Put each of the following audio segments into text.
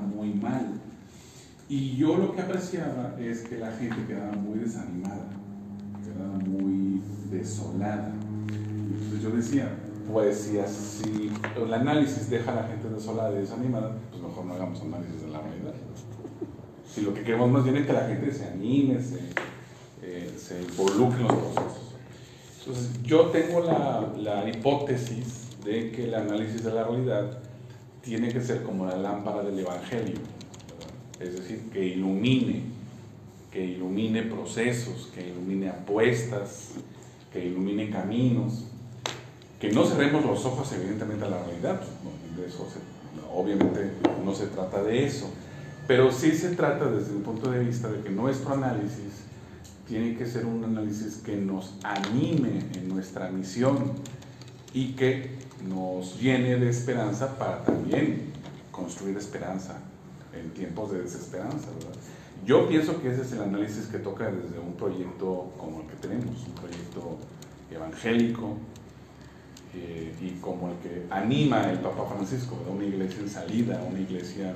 muy mal. Y yo lo que apreciaba es que la gente quedaba muy desanimada, quedaba muy desolada. Entonces yo decía, pues si así el análisis deja a la gente desolada y desanimada, pues mejor no hagamos análisis de la realidad. Si lo que queremos más bien es que la gente se anime, se, eh, se involucre en los procesos. Entonces yo tengo la, la hipótesis de que el análisis de la realidad tiene que ser como la lámpara del Evangelio, es decir, que ilumine, que ilumine procesos, que ilumine apuestas, que ilumine caminos, que no cerremos los ojos evidentemente a la realidad, obviamente no se trata de eso, pero sí se trata desde un punto de vista de que nuestro análisis tiene que ser un análisis que nos anime en nuestra misión y que nos llene de esperanza para también construir esperanza en tiempos de desesperanza. Yo pienso que ese es el análisis que toca desde un proyecto como el que tenemos, un proyecto evangélico, eh, y como el que anima el Papa Francisco, una iglesia en salida, una iglesia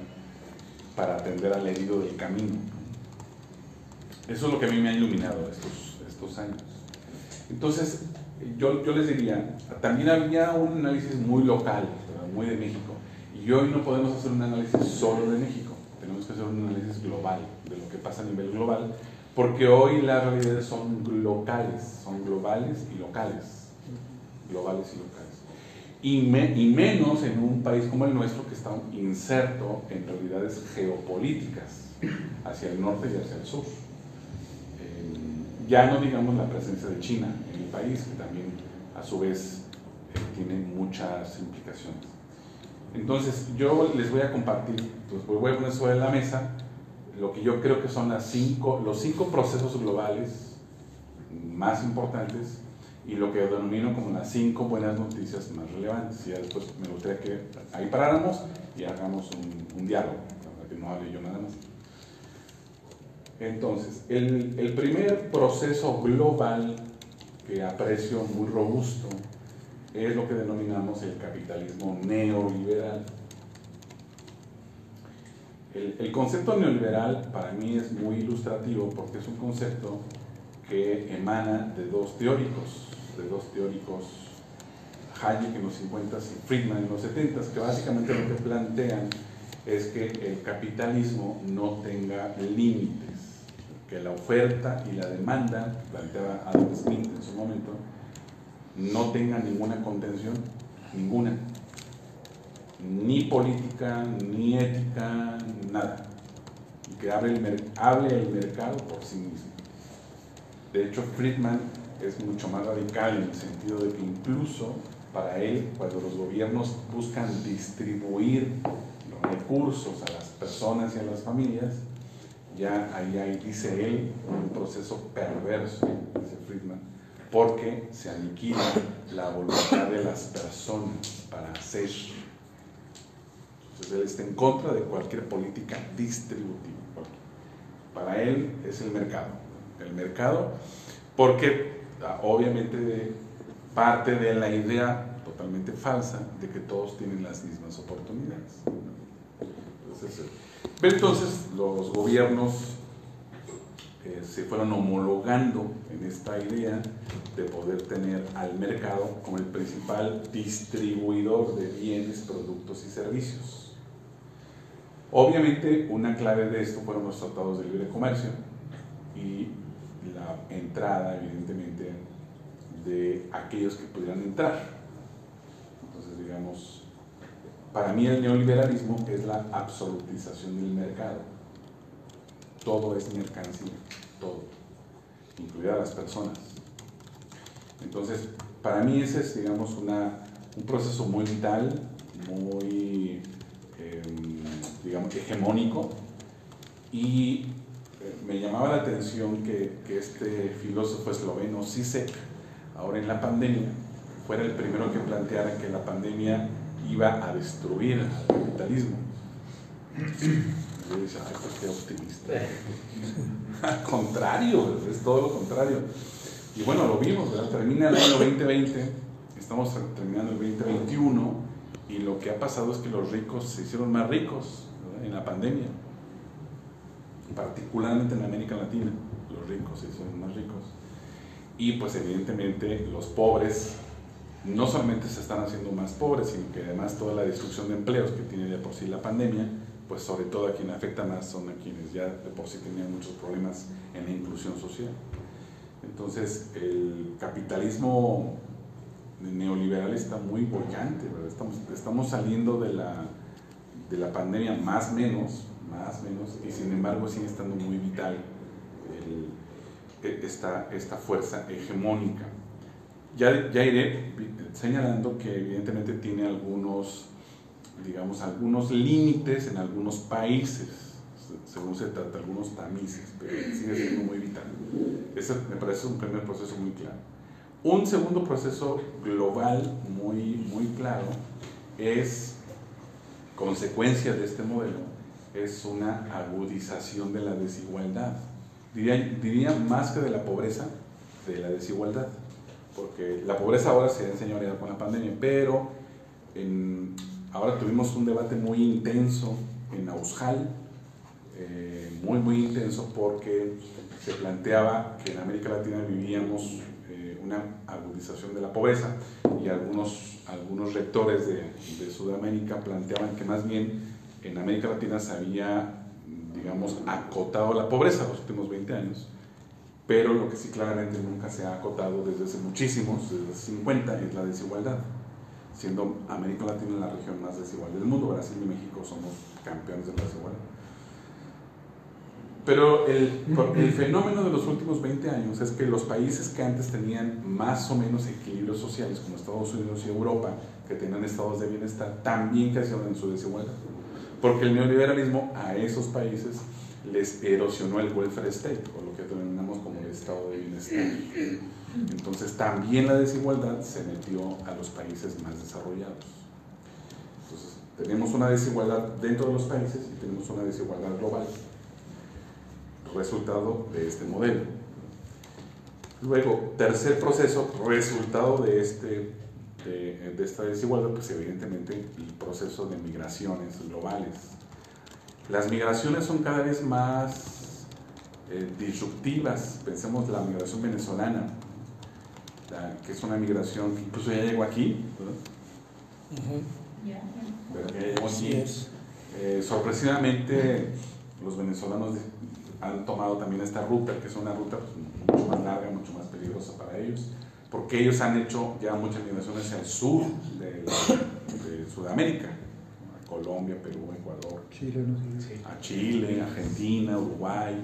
para atender al herido del camino. Eso es lo que a mí me ha iluminado estos, estos años. Entonces, yo, les diría, también había un análisis muy local, muy de México, y hoy no podemos hacer un análisis solo de México, tenemos que hacer un análisis global, de lo que pasa a nivel global, porque hoy las realidades son locales, son globales y locales globales y locales. Y, menos en un país como el nuestro que está inserto en realidades geopolíticas hacia el norte y hacia el sur. Eh, ya no digamos la presencia de China país, que también a su vez eh, tiene muchas implicaciones. Entonces, yo les voy a compartir, pues voy a poner sobre la mesa lo que yo creo que son las cinco, los cinco procesos globales más importantes y lo que denomino como las cinco buenas noticias más relevantes. Y después me gustaría que ahí paráramos y hagamos un, diálogo, para que no hable yo nada más. Entonces, el, el primer proceso global que aprecio muy robusto es lo que denominamos el capitalismo neoliberal. El, el, concepto neoliberal para mí es muy ilustrativo porque es un concepto que emana de dos teóricos, de dos teóricos, Hayek en los 50 y Friedman en los 70, que básicamente lo que plantean es que el capitalismo no tenga límites, que la oferta y la demanda, planteaba Adam Smith en su momento, no tenga ninguna contención, ninguna, ni política, ni ética, nada, y que hable el, hable el mercado por sí mismo. De hecho, Friedman es mucho más radical en el sentido de que incluso para él, cuando los gobiernos buscan distribuir los recursos a las personas y a las familias, ya ahí hay, dice él, un proceso perverso, dice Friedman, porque se aniquila la voluntad de las personas para hacer. Entonces él está en contra de cualquier política distributiva. Para él es el mercado. El mercado, porque obviamente parte de la idea totalmente falsa de que todos tienen las mismas oportunidades. Entonces, pero entonces los gobiernos eh, se fueron homologando en esta idea de poder tener al mercado como el principal distribuidor de bienes, productos y servicios. Obviamente una clave de esto fueron los tratados de libre comercio y la entrada, evidentemente, de aquellos que pudieran entrar. Entonces, digamos, para mí el neoliberalismo es la absolutización del mercado. Todo es mercancía, todo, incluidas las personas. Entonces, para mí ese es, digamos, una, un proceso muy vital, muy, em, digamos, hegemónico y me llamaba la atención que, este filósofo esloveno Sisek, ahora en la pandemia, fuera el primero que planteara que la pandemia iba a destruir al capitalismo. Yo decía, ay, pues qué optimista. Al contrario, es todo lo contrario. Y bueno, lo vimos, ¿verdad? Termina el año 2020, estamos terminando el 2021 y lo que ha pasado es que los ricos se hicieron más ricos en la pandemia, particularmente en América Latina, los ricos se son más ricos. Y pues evidentemente los pobres no solamente se están haciendo más pobres, sino que además toda la destrucción de empleos que tiene de por sí la pandemia, pues sobre todo a quien afecta más son a quienes ya de por sí tenían muchos problemas en la inclusión social. Entonces el capitalismo neoliberal está muy bollante, Estamos, estamos saliendo de la, de la pandemia más menos, más menos, y sin embargo sigue estando muy vital e, esta, esta fuerza hegemónica. Ya, ya iré señalando que evidentemente tiene algunos, digamos, algunos límites en algunos países, según se trata, algunos tamices, pero sigue siendo muy vital. Ese me parece un primer proceso muy claro. Un segundo proceso global muy, muy claro es, consecuencia de este modelo, es una agudización de la desigualdad. Diría, diría más que de la pobreza, de la desigualdad. Porque la pobreza ahora se ha enseñoreado con la pandemia, pero ahora tuvimos un debate muy intenso en Aushal, eh, muy, muy intenso, porque se planteaba que en América Latina vivíamos una agudización de la pobreza y algunos, algunos rectores de, de, Sudamérica planteaban que más bien en América Latina se había, digamos, acotado la pobreza los últimos 20 años, pero lo que sí claramente nunca se ha acotado desde hace muchísimos, desde hace 50, es la desigualdad, siendo América Latina la región más desigual del mundo, Brasil y México somos campeones de la desigualdad. Pero el, el, fenómeno de los últimos 20 años es que los países que antes tenían más o menos equilibrios sociales, como Estados Unidos y Europa, que tenían estados de bienestar, también crecieron en su desigualdad. Porque el neoliberalismo a esos países les erosionó el welfare state, o lo que denominamos como el estado de bienestar. Entonces también la desigualdad se metió a los países más desarrollados. Entonces tenemos una desigualdad dentro de los países y tenemos una desigualdad global resultado de este modelo. Luego, tercer proceso, resultado de, este, de, esta desigualdad, pues evidentemente el proceso de migraciones globales. Las migraciones son cada vez más eh, disruptivas. Pensemos la migración venezolana, que es una migración que incluso ya llegó aquí. Pero ya llegó aquí. Eh, sorpresivamente, los venezolanos han tomado también esta ruta, que es una ruta pues, mucho más larga, mucho más peligrosa para ellos, porque ellos han hecho ya muchas migraciones hacia el sur de, Sudamérica, Colombia, Perú, Ecuador, Chile, a Chile, Argentina, Uruguay.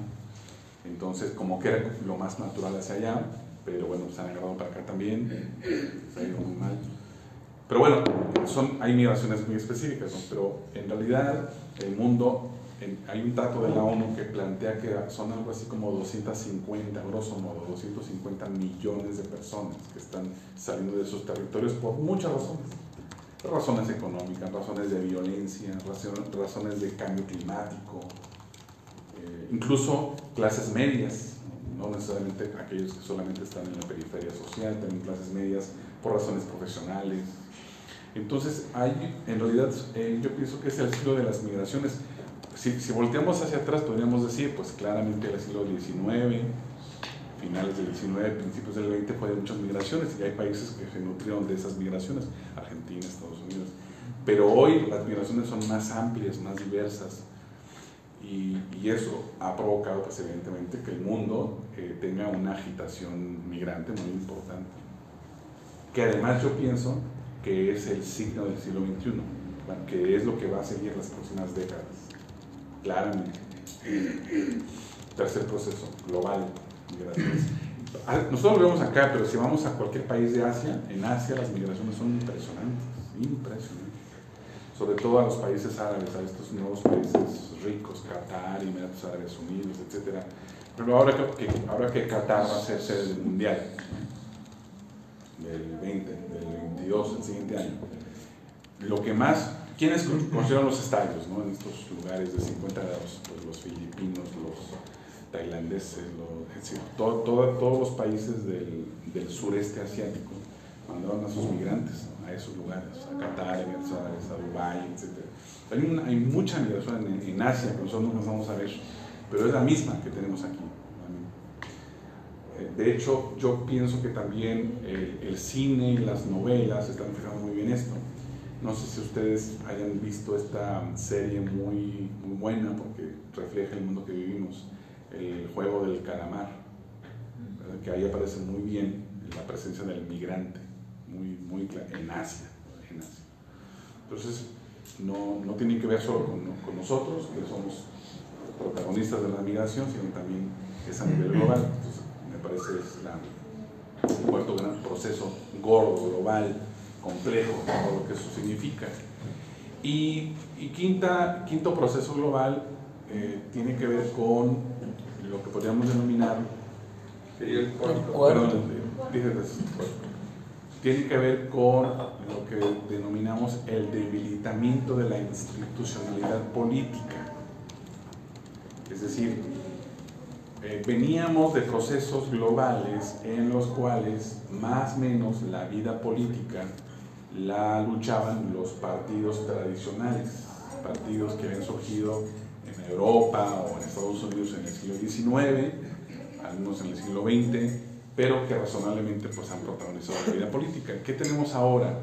Entonces, como que era lo más natural hacia allá, pero bueno, se han agarrado para acá también, se ha ido muy mal. Pero bueno, son, hay migraciones muy específicas, pero en realidad el mundo hay un dato de la ONU que plantea que son algo así como 250, grosso modo, 250 millones de personas que están saliendo de esos territorios por muchas razones. Razones económicas, razones de violencia, razones de cambio climático, eh, incluso clases medias, no necesariamente aquellos que solamente están en la periferia social, también clases medias por razones profesionales. Entonces, hay, en realidad, eh, yo pienso que es el ciclo de las migraciones si, volteamos hacia atrás, podríamos decir, pues claramente el siglo XIX, finales del XIX, principios del XX, fue de muchas migraciones y hay países que se nutrieron de esas migraciones, Argentina, Estados Unidos. Pero hoy las migraciones son más amplias, más diversas y, eso ha provocado, pues evidentemente, que el mundo eh, tenga una agitación migrante muy importante. Que además yo pienso que es el signo del siglo XXI, que es lo que va a seguir las próximas décadas claramente. Tercer proceso, global, migraciones. Nosotros lo vemos acá, pero si vamos a cualquier país de Asia, en Asia las migraciones son impresionantes, impresionantes. Sobre todo a los países árabes, a estos nuevos países ricos, Qatar, Emiratos Árabes Unidos, etc. Pero ahora que, ahora que Qatar va a ser sede del Mundial, del 20, del 22, el siguiente año, lo que más ¿Quiénes construyeron los estadios ¿no? en estos lugares de 50 grados? Pues los filipinos, los tailandeses, todos los países del, del, sureste asiático mandaron a sus migrantes a esos lugares, a Qatar, a Dubái, etc. Hay, hay mucha migración en, Asia que nosotros no vamos a ver, pero es la misma que tenemos aquí. De hecho, yo pienso que también el, cine y las novelas están fijando muy bien esto. No sé si ustedes hayan visto esta serie muy, muy buena porque refleja el mundo que vivimos, el juego del calamar, que ahí aparece muy bien la presencia del migrante, muy, muy en Asia. En Asia. Entonces, no, no tiene que ver solo con, nosotros, que somos protagonistas de la migración, sino también es a nivel global. Me parece es la, el cuarto gran proceso gordo, global, complejo, todo lo que eso significa. Y, y quinta, quinto proceso global eh, tiene que ver con lo que podríamos denominar. el Perdón, dije tiene que ver con lo que denominamos el debilitamiento de la institucionalidad política. Es decir, eh, veníamos de procesos globales en los cuales más o menos la vida política la luchaban los partidos tradicionales, partidos que habían surgido Europa o en Estados Unidos en el siglo XIX, algunos en el siglo XX, pero que razonablemente pues, han protagonizado la vida política. ¿Qué tenemos ahora?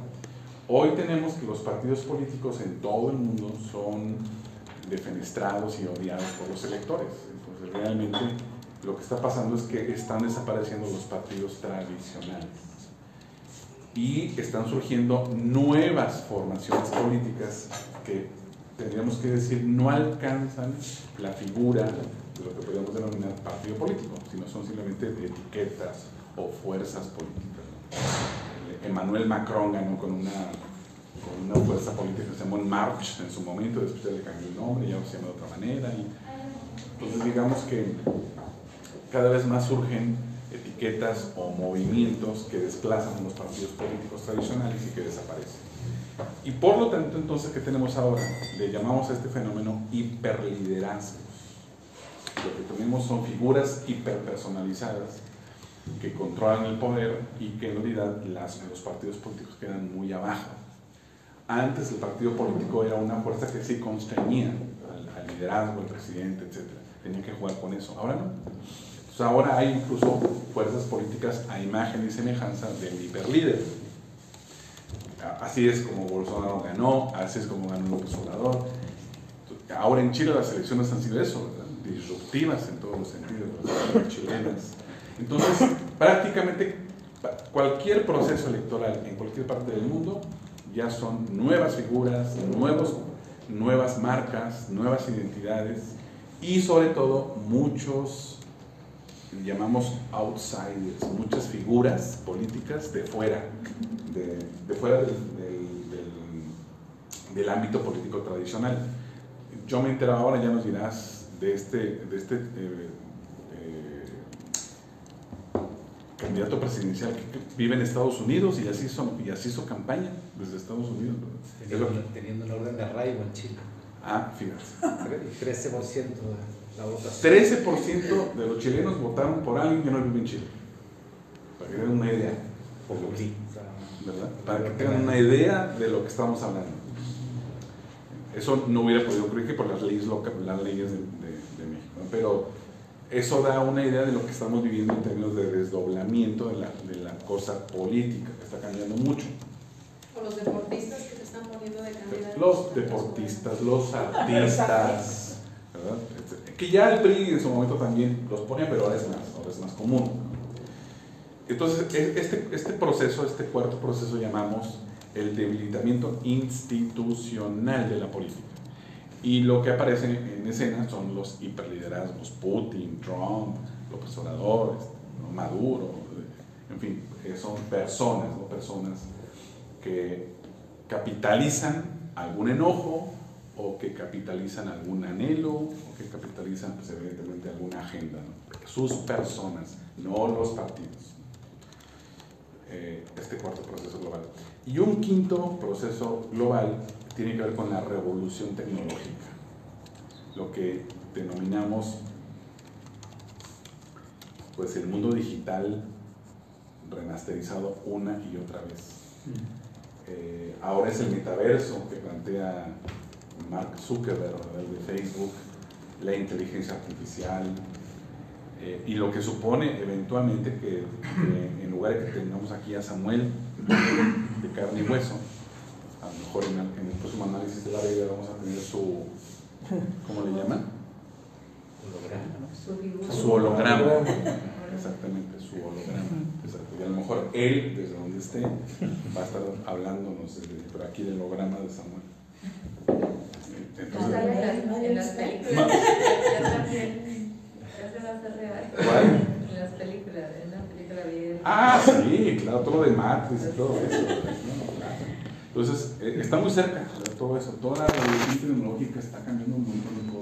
Hoy tenemos que los partidos políticos en todo el mundo son defenestrados y odiados por los electores. Entonces realmente lo que está pasando es que están desapareciendo los partidos tradicionales y están surgiendo nuevas formaciones políticas que tendríamos que decir no alcanzan la figura de lo que podríamos denominar partido político, sino son simplemente etiquetas o fuerzas políticas. Emmanuel Macron ganó con una, con una fuerza política que se llamó March en su momento, después le cambió el nombre, ya se llama de otra manera. Y, entonces digamos que cada vez más surgen etiquetas o movimientos que desplazan a los partidos políticos tradicionales y que desaparecen. Y por lo tanto, entonces, ¿qué tenemos ahora? Le llamamos a este fenómeno hiperliderazgos. Lo que tenemos son figuras hiperpersonalizadas que controlan el poder y que en realidad las, los partidos políticos quedan muy abajo. Antes el partido político era una fuerza que sí constreñía al, al liderazgo, al presidente, etc. Tenía que jugar con eso. Ahora no ahora hay incluso fuerzas políticas a imagen y semejanza del hiperlíder. Así es como Bolsonaro ganó, así es como ganó López Obrador. Ahora en Chile las elecciones han sido eso, disruptivas en todos los sentidos, las chilenas. Entonces, prácticamente cualquier proceso electoral en cualquier parte del mundo ya son nuevas figuras, nuevos, nuevas marcas, nuevas identidades y sobre todo muchos llamamos outsiders, muchas figuras políticas de fuera, de, fuera del, del, ámbito político tradicional. Yo me entero ahora, ya nos dirás, de este, de este eh, eh, candidato presidencial que vive en Estados Unidos y así, son, y así hizo campaña desde Estados Unidos. Teniendo, teniendo un orden de arraigo en Chile. Ah, fíjate. 13% de 13% de los chilenos votaron por alguien que no vive en Chile. Para que tengan una idea. ¿verdad? Para que tengan una idea de lo que estamos hablando. Eso no hubiera podido ocurrir por las leyes, las leyes de, México. Pero eso da una idea de lo que estamos viviendo en términos de desdoblamiento de la, de la cosa política, que está cambiando mucho. O los deportistas que se están poniendo de candidatos. Los deportistas, los artistas, ¿verdad? Que ya el PRI en su momento también los ponía, pero ahora es más, ahora es más común. Entonces, e, este, este proceso, este cuarto proceso llamamos el debilitamiento institucional de la política. Y lo que aparece en escena son los hiperliderazgos, Putin, Trump, López Obrador, Maduro, en fin, eh, son personas, ¿no? personas que capitalizan algún enojo, o que capitalizan algún anhelo o que capitalizan pues, evidentemente alguna agenda, sus personas, no los partidos. Eh, este cuarto proceso global. Y un quinto proceso global tiene que ver con la revolución tecnológica, lo que denominamos pues el mundo digital remasterizado una y otra vez. Eh, ahora es el metaverso que plantea Mark Zuckerberg, de Facebook, la inteligencia artificial, eh, y lo que supone eventualmente que, que en lugar de que tengamos aquí a Samuel de carne y hueso, a lo mejor en, el- en el próximo análisis de la Biblia vamos a tener su, ¿cómo le llaman? Holograma. Su holograma. Exactamente, su holograma. Exacto. Y a lo mejor él, desde donde esté, va a estar hablándonos desde, pero aquí del holograma de Samuel. Entonces, en las, en las películas. También. Va a hacer real. ¿Cuál? En las películas, en la película bien. Ah, sí, claro, todo lo de Matrix y todo eso. ¿no? Claro. Entonces, eh, está muy cerca todo eso. Toda la evolución tecnológica está cambiando un montón de